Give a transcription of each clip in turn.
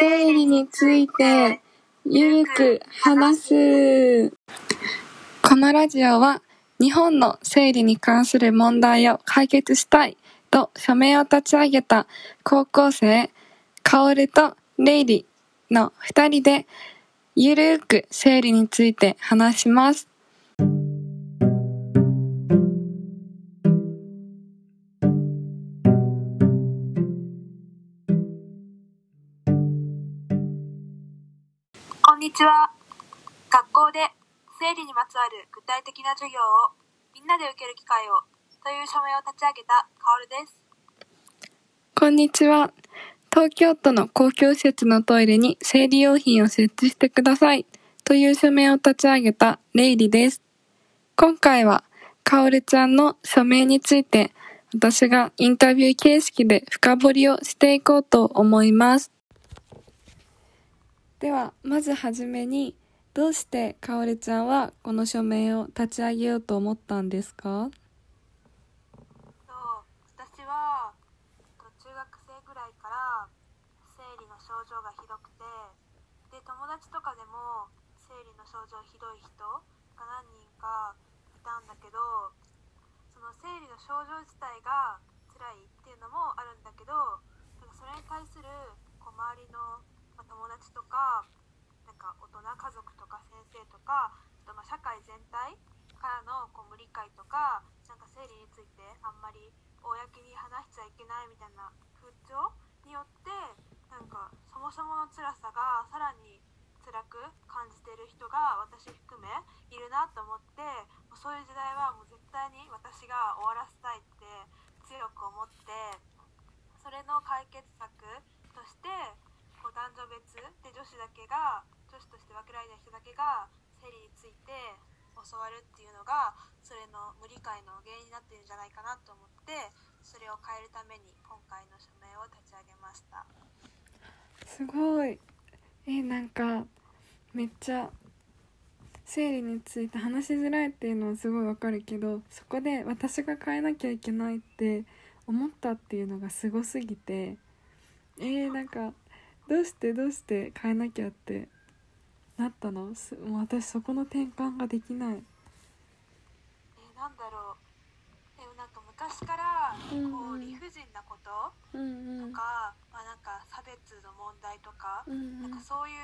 生理についてゆるく話す。このラジオは日本の生理に関する問題を解決したいと署名を立ち上げた高校生、カオルとレイリの二人でゆるく生理について話します。学校で生理にまつわる具体的な授業をみんなで受ける機会をという署名を立ち上げたカオルです。こんにちは。東京都の公共施設のトイレに生理用品を設置してくださいという署名を立ち上げたレイリです。今回は、カオルちゃんの署名について私がインタビュー形式で深掘りをしていこうと思います。では、まずはじめに、どうしてカオルちゃんはこの署名を立ち上げようと思ったんですか？そう私はと中学生ぐらいから生理の症状がひどくてで友達とかでも生理の症状ひどい人が何人かいたんだけどその生理の症状自体が辛いっていうのもあるんだけどそれに対するこう周りの、ま友達とかか大人家族とか先生とかあとまあ社会全体からのこう無理解とかなんか生理についてあんまり公に話しちゃいけないみたいな風潮によってなんかそもそもの辛さがさらに辛く感じてる人が私含めいるなと思ってもうそういう時代はもう絶対に私が終わらせたいって強く思ってそれの解決策としてこう男女別で女子だけが女子として分けられた人だけが生理について教わるっていうのがそれの無理解の原因になってるんじゃないかなと思ってそれを変えるために今回の署名を立ち上げましたすごい。え、なんか、めっちゃ、生理について話しづらいっていうのはすごいわかるけど、そこで私が変えなきゃいけないって思ったっていうのがすごすぎて、えー、なんか、どうしてどうして変えなきゃってなったの？すもう私そこの転換ができない。えーなんだろうでもなんか昔からうんこう理不尽なことうんうん。とか、まあ、なんか差別の問題とか、うんうんなんかそういう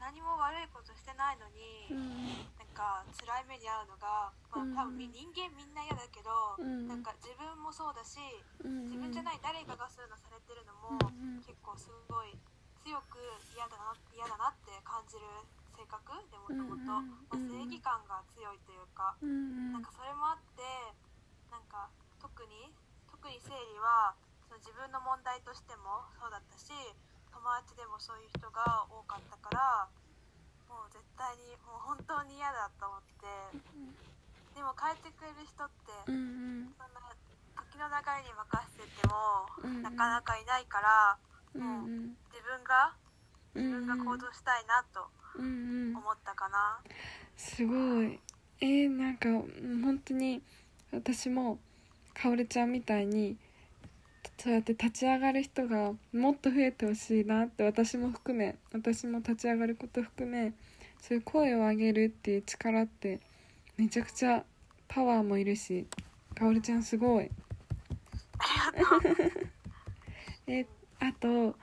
何も悪いことしてないのに、うん。なんか辛い目に遭うのが、まあ、うん。多分み人間みんな嫌だけど、うん。なんか自分もそうだしうん。自分じゃない誰かがそういうのされてるのも、結構すごい強く嫌だな嫌だなって感じる性格？でもと。もと正義感が強いというか、うん。なんかそれもあってなんか特に特に生理はその自分の問題としてもそうだったし友達でもそういう人が多かったからもう絶対にもう本当に嫌だと思ってでも変えてくれる人ってそんな時の流れに任せててもなかなかいないからうんうん自分がうん自分が行動したいなと思ったかな。すごい。えー、なんかうん本当に私もかおるちゃんみたいにそうやって立ち上がる人がもっと増えてほしいなって私も含め私も立ち上がること含めそういう声を上げるっていう力ってめちゃくちゃパワーもいるしかおるちゃんすごい。えあと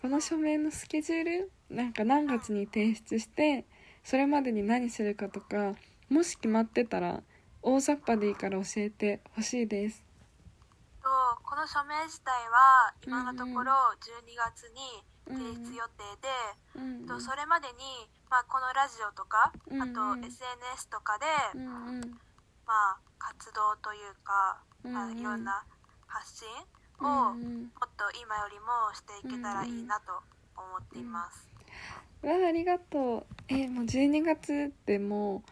この署名のスケジュールなんか何月に提出してそれまでに何するかとかもし決まってたら大雑把でいいから教えてほしいですとこの署名自体は今のところ12月に提出予定で、うんとそれまでに、まあ、このラジオとか、うんあと SNS とかで、うんうん。まあ、活動というか、まあうんうん。いろんな発信うをもっんうん。と今よりもしていけたらいいなと思っています。わあありがとう。えもう12月ってもう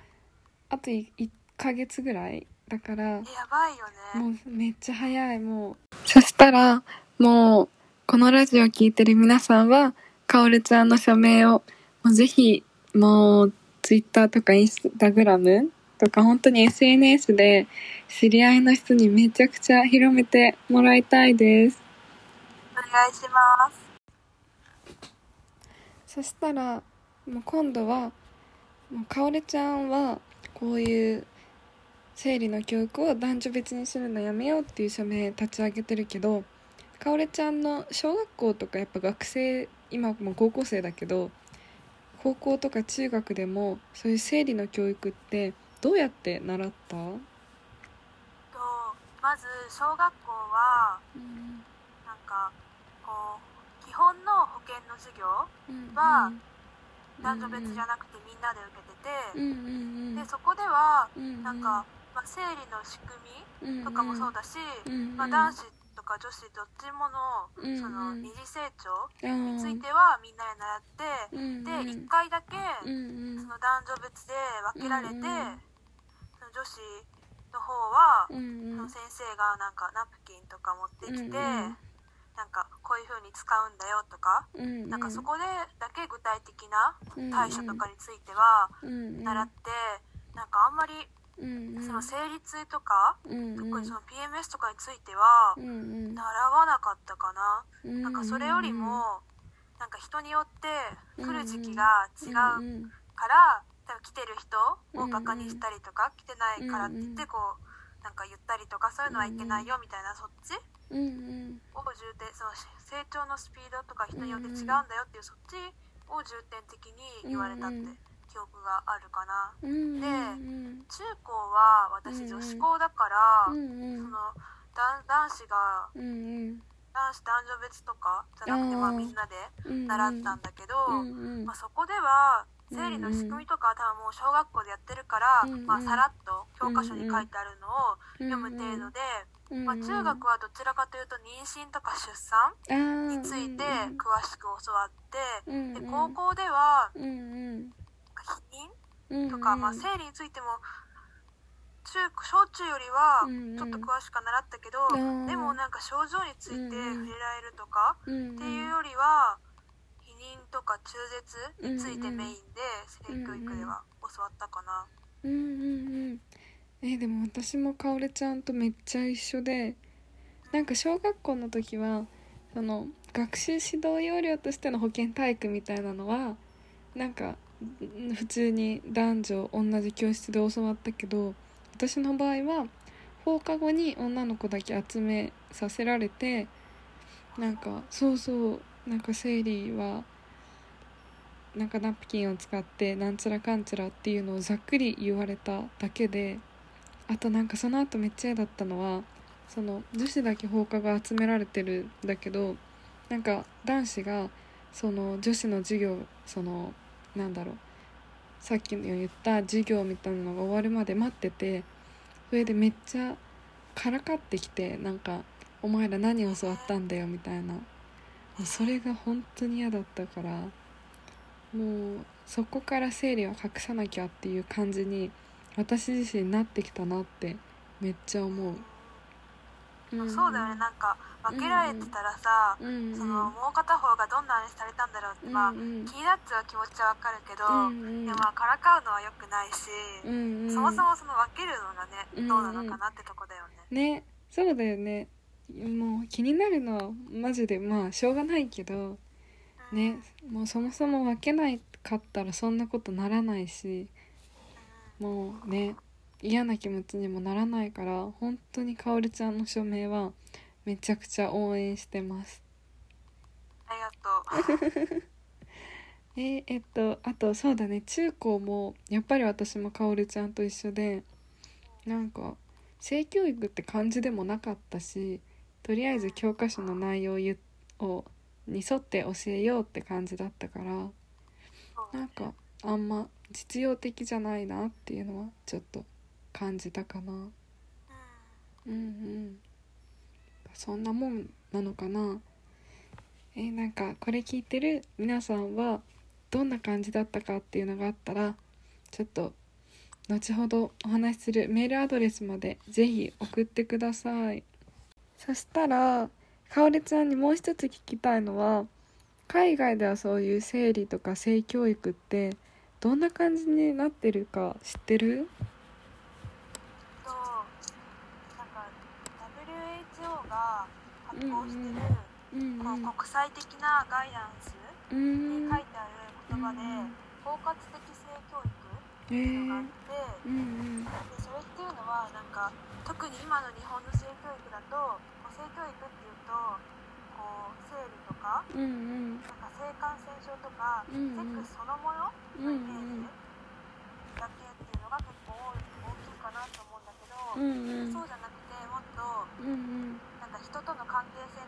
あと 1, ヶ月ぐらいだからえやばいよね。もうめっちゃ早いもうそしたらもうこのラジオ聞いてる皆さんはかおるちゃんの署名をもうぜひもうツイッターとかインスタグラムとか本当に SNS で知り合いの人にめちゃくちゃ広めてもらいたいですお願いします。そしたらもう今度はもうかおりちゃんはこういう生理の教育を男女別にするのやめようっていう署名立ち上げてるけどかおりちゃんの小学校とかやっぱ学生今もう高校生だけど高校とか中学でもそういう生理の教育ってどうやって習った？とまず小学校はうん。なんかこう基本の保健の授業は男女別じゃなくてみんなで受けてて、うんうんうん。でそこではうん。なんか、まあ、生理の仕組みとかもそうだし、うんうん。まあ、男子とか女子どっちものうんうん。その二次成長にについてはみんなで習って、うんでうん。1回だけうんうん。その男女別で分けられて、うんうん。その女子の方は、うんうん。その先生がなんかナプキンとか持ってきて、うんうん。なんかこういう風に使うんだよとか、うんうん。なんかそこでだけ具体的なうん。対処とかについてはうんうん。習って、なんかあんまりうんうん。その生理痛とか、うんうん。特にその PMS とかについてはうんうん。習わなかったかな、うんなんかそれよりもなんか人によって来る時期が違ううん。から多分来てる人をバカにしたりとか来てないからって言ってこうなんか言ったりとかそういうのはいけないよみたいなそっちうんうん。を重点その成長のスピードとか人によって違うんだよっていうそっちを重点的に言われたって記憶があるかな。うんでうん。中高は私うん女子校だからうんうん。その男男子がうんうん。男子男女別とかじゃなくてまあみんなでうん習ったんだけど、うんうん。まあ、そこでは生理の仕組みとかは多分もう小学校でやってるから、うんうん。まあ、さらっと教科書に書いてあるのを読む程度で、うんまあ、中学はどちらかというと妊娠とか出産についてうん詳しく教わって、うん。で高校ではうんうん避妊うんとか、まあ、生理についても中小中よりはうんうん。ちょっと詳しくは習ったけど、ー。でもなんか症状について触れられるとか、うんっていうよりは避妊とか中絶についてメインで性教育では教わったかな、うんうんうん。えでも私もかおりちゃんとめっちゃ一緒でなんか小学校の時はその学習指導要領としての保健体育みたいなのはなんかん普通に男女同じ教室で教わったけど私の場合は放課後に女の子だけ集めさせられてなんかそうそうなんか生理はなんかナプキンを使ってなんちらかんちらっていうのをざっくり言われただけであとなんかその後めっちゃ嫌だったのはその女子だけ放課後集められてるんだけどなんか男子がその女子の授業そのなんだろう。さっきの言った授業みたいなのが終わるまで待っててそれでめっちゃからかってきてなんか「お前ら何教わったんだよ」みたいな。それが本当に嫌だったからもうそこから生理は隠さなきゃっていう感じに私自身なってきたなってめっちゃ思う、まあそうだよね。なんか分けられてたらさ、うんうん。そのもう片方がどんなあれされたんだろうって、まあうん。うん気になっちゃう気持ちは分かるけど、うんうん。でもまあからかうのは良くないし、うんうん。そもそもその分けるのがね、うんどうなのかなってとこだよね、ねそうだよね。もう気になるのはマジでまあしょうがないけどうんねもうそもそも分けないかったらそんなことならないしもうね嫌な気持ちにもならないから本当にかおりちゃんの署名はめちゃくちゃ応援してます。ありがとう。えーえっとあとそうだね。中高もやっぱり私もかおりちゃんと一緒でなんか性教育って感じでもなかったしとりあえず教科書の内容ゆをに沿って教えようって感じだったからなんかあんま実用的じゃないなっていうのはちょっと感じたかな。うん。うんうんそんなもんなのかな？えーなんかこれ聞いてる皆さんはどんな感じだったかっていうのがあったらちょっと後ほどお話しするメールアドレスまでぜひ送ってください。そしたらかおりちゃんにもう一つ聞きたいのは海外ではそういう生理とか性教育ってどんな感じになってるか知ってるとなんか WHO が発行してる、こう国際的なガイダンスに書いてある中で包括的性教育っていうのがあっ、て、でそれっていうのはなんか特に今の日本の性教育だと性教育っていうとこう生理とかなんか性感染症とか、うんセックスそのものうんうのイメージだけっていうのが結構大きいかなと思うんだけど、そうじゃなくてもっと人との関係性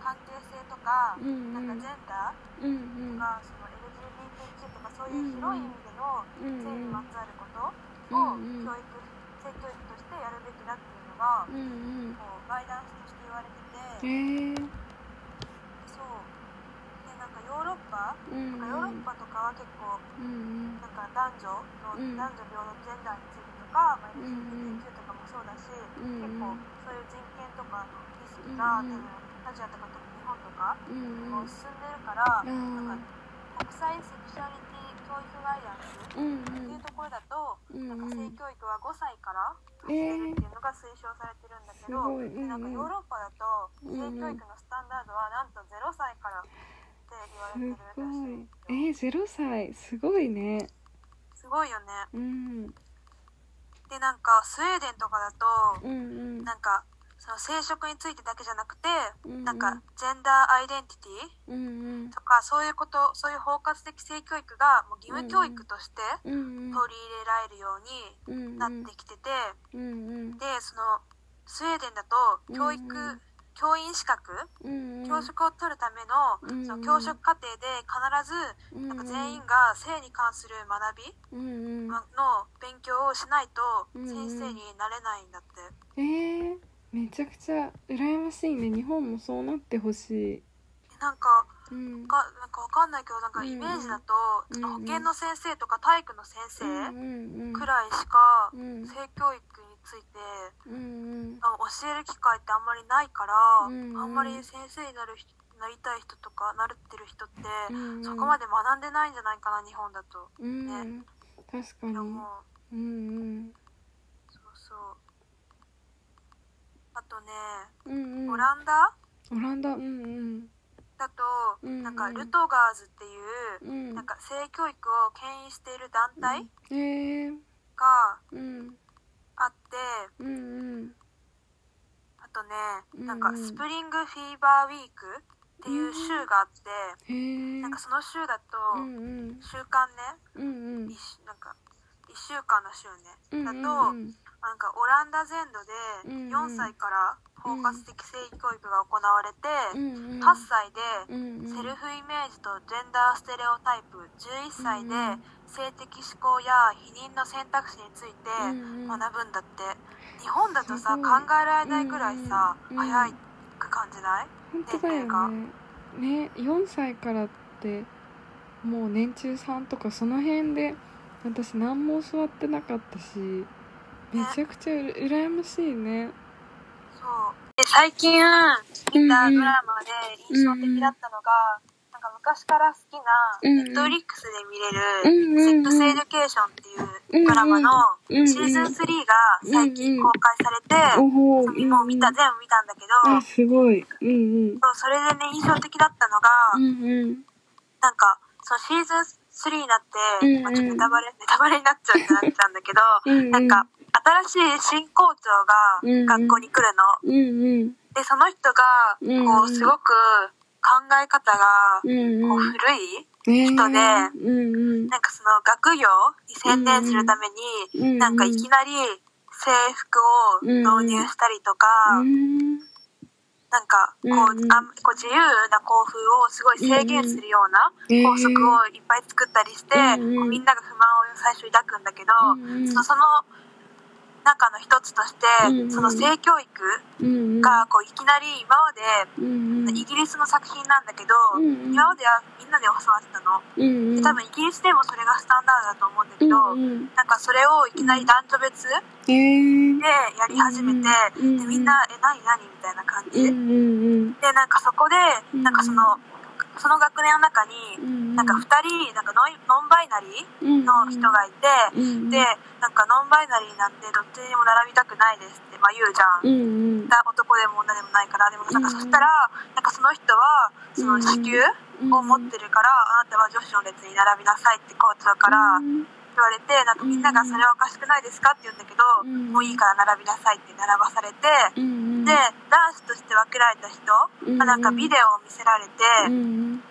関係性とか、うんうん。なんかジェンダーうんうん。とか、その LGBTQ とかそういう広い意味でのうん性にまつわることをうんうん。教育性教育としてやるべきだっていうのがうんうん。こうガイダンスとして言われてえてー、そう。でなんかヨーロッパうんなんかヨーロッパとかは結構うんなんか男女の、うん。男女平等ジェンダーについてとか、まあ、うん LGBTQ とかもそうだし、うん結構そういう人権とかの意識が、うん多分アジアとか特に日本とかうんもう進んでるから、あなんか国際セクシュアリティ教育ガイダンスっていうところだと、うんなんか性教育は5歳からえー。始めるっていうのが推奨されてるんだけど、すごい。うんうんでなん。かヨーロッパだと性教育のスタンダードはなんと0歳からって言われてるらしいすごい。えー、0歳。すごいね。すごいよね。うんでなんかスウェーデンとかだとうんうん。なんかその生殖についてだけじゃなくて、うんうん。なんかジェンダーアイデンティティとかそういうことそういう包括的性教育がもう義務教育として取り入れられるようにうん。なってきてて、うんうん。でそのスウェーデンだと教育、うんうん教員資格？うんうん。教職を取るための,、うんその教職課程で必ずなんか全員が性に関する学びうんうん。の勉強をしないとうん先生になれないんだって。えー、めちゃくちゃ羨ましいね。日本もそうなってほしい。なんかうん。かなんかわかんないけどなんかうんイメージだと、うんその保健の先生とか体育の先生うんうんくらいしかうん。性教育についてうんうん。あ教える機会ってあんまりないから、うんうん。あんまり先生になる人なりたい人とかなってる人って、うんうん。そこまで学んでないんじゃないかな日本だと。うん確かに。でもう。んうん。そうそう。あとね、うんうん。オランダ？オランダ。うんうん。だと、うんうん。なんかルトガーズっていう、うん。なんか性教育を牽引している団体えー、がうんあって、うんうん。あとね、うんなんかスプリングフィーバーウィークっていう週があって、へえなんかその週だと、うんうん。週間ね、うんうん。一週なんか1週間の週ね、だと、うんなんかオランダ全土うんうん。で4歳から包括的性教育が行われて、うんうん。8歳でうんうん。セルフイメージとジェンダーステレオタイプ11歳でうん性的思考や否認の選択肢についてうんうん。学ぶんだって。日本だとさ考えられないくらいさうんうん早く感じない？本当だよね。ね4歳からってもう年中さんとかその辺で私何も教わってなかったしめちゃくちゃうら羨ましいね。そう。で最近見たドラマで印象的だったのがなんか昔から好きなうん。ネットフリックスで見れうんる「セうん。ックスエデュケーション」っていうドラマのシーズン3が最近公開されてもう見た全部見たんだけどあすごい。うんうん。そうそれでね印象的だったのが、なんかそのシーズン3になって、まあ、ちょっとネタバレネタバレになっちゃうってなっちゃうんだけど、なんか新しい新校長が学校に来るの、でその人がこうすごく考え方がうんこううん古い、ね人でなんかその学業に専念するために、なんかいきなり制服を導入したりとか、うん。なんかこう、あんこう自由な校風をすごい制限するようなうん校則をいっぱい作ったりして、こうみんなが不満を最初抱くんだけど、そのその中の一つとして、うんうん。その性教育うんがこういきなり今まで、うんうん。イギリスの作品なんだけど、うんうん。今まではみんなで教わってたの。うんうん。で多分イギリスでもそれがスタンダードだと思うんだけど、うんうん。なんかそれをいきなり男女別でやり始めて、うんでみんな「え何何?」みたいな感じ。うんうんうん。でなんかそこでうん。なんかそのその学年の中にうんなんか2人なんかノイノンバイナリーの人がいて、うんでなんかノンバイナリーなんでどっちにも並びたくないですって、まあ、言うじゃん、だ男でも女でもないからでもなんかうんそしたらなんかその人はその子宮を持ってるから、あなたは女子の列に並びなさいって校長からうん言われてなんかみんながそれはおかしくないですかって言うんだけど、うんもういいから並びなさいって並ばされて、で男子として分けられた人うん。がなんかビデオを見せられて、うん。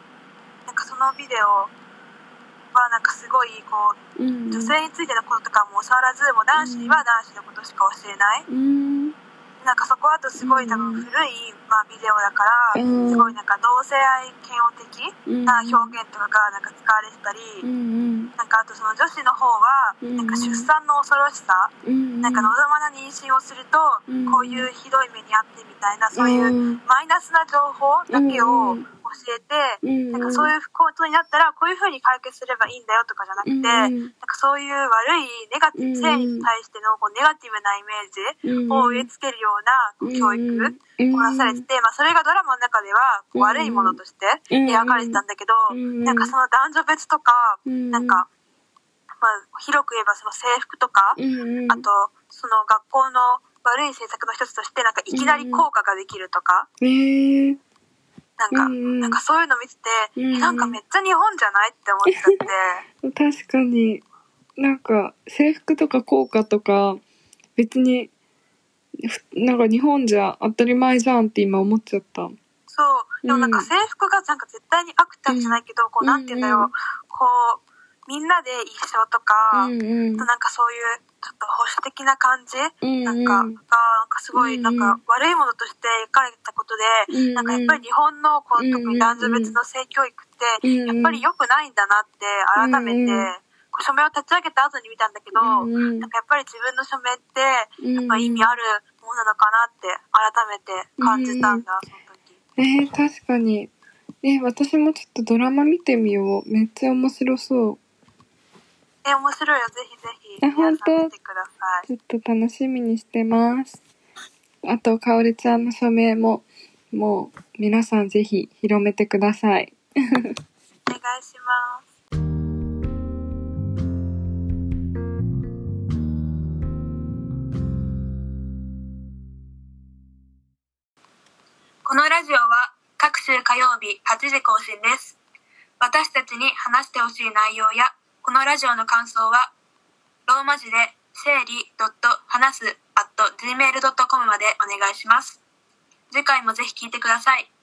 なんかそのビデオはなんかすごいこううん。女性についてのこととかも教わらずもう男子には男子のことしか教えない。うんなんかそこあとすごい多分古い、まあ、ビデオだからうん。すごいなんか同性愛嫌悪的うん。な表現とかがなんか使われてたりうんなんかあとその女子の方はうんなんか出産の恐ろしさうんなんか望まな妊娠をするとうんこういうひどい目に遭ってみたいなそういううんマイナスな情報だけをうん教えてうんなんかそういうことになったらこういうふうに解決すればいいんだよとかじゃなくて、うんなんかそういう悪いネガティブ、うん性に対してのこうネガティブなイメージを植え付けるような教育をなされてて、まあ、それがドラマの中ではこう悪いものとして描かれてたんだけど、うんなんかその男女別とか、うんなんか、まあ、広く言えばその制服とか、うんあとその学校の悪い政策の一つとしてなんかいきなり効果ができるとか、へえなんか、うんなんかそういうの見てて、うんえなんかめっちゃ日本じゃないって思っちゃって。確かに。なんか制服とか効果とか別にふなんか日本じゃ当たり前じゃんって今思っちゃった。そう。でもなんかうん制服がなんか絶対に悪ってわけじゃないけど、こうなんて言うんだろう。うんこう、みんなで一緒とか、うんうん。なんかそういうちょっと保守的な感じ、うんなんかが、かすごいなんか悪いものとして描かれたことで、うんなんかやっぱり日本の特に男女別の性教育って、うんやっぱり良くないんだなって改めて、署名を立ち上げた後に見たんだけど、うんなんかやっぱり自分の署名って、うんやっぱ意味あるものなのかなって改めて感じたんだ、その時。えー、確かに。え私もちょっとドラマ見てみよう。めっちゃ面白そう。え、面白いよ。ぜひぜひ。あ本当。ちょっと楽しみにしてますあとかおりちゃんの署名ももう皆さんぜひ広めてくださいお願いします。このラジオは各週火曜日8時更新です。私たちに話してほしい内容やこのラジオの感想はローマ字で生理話す at gmail.com までお願いします。次回もぜひ聞いてください。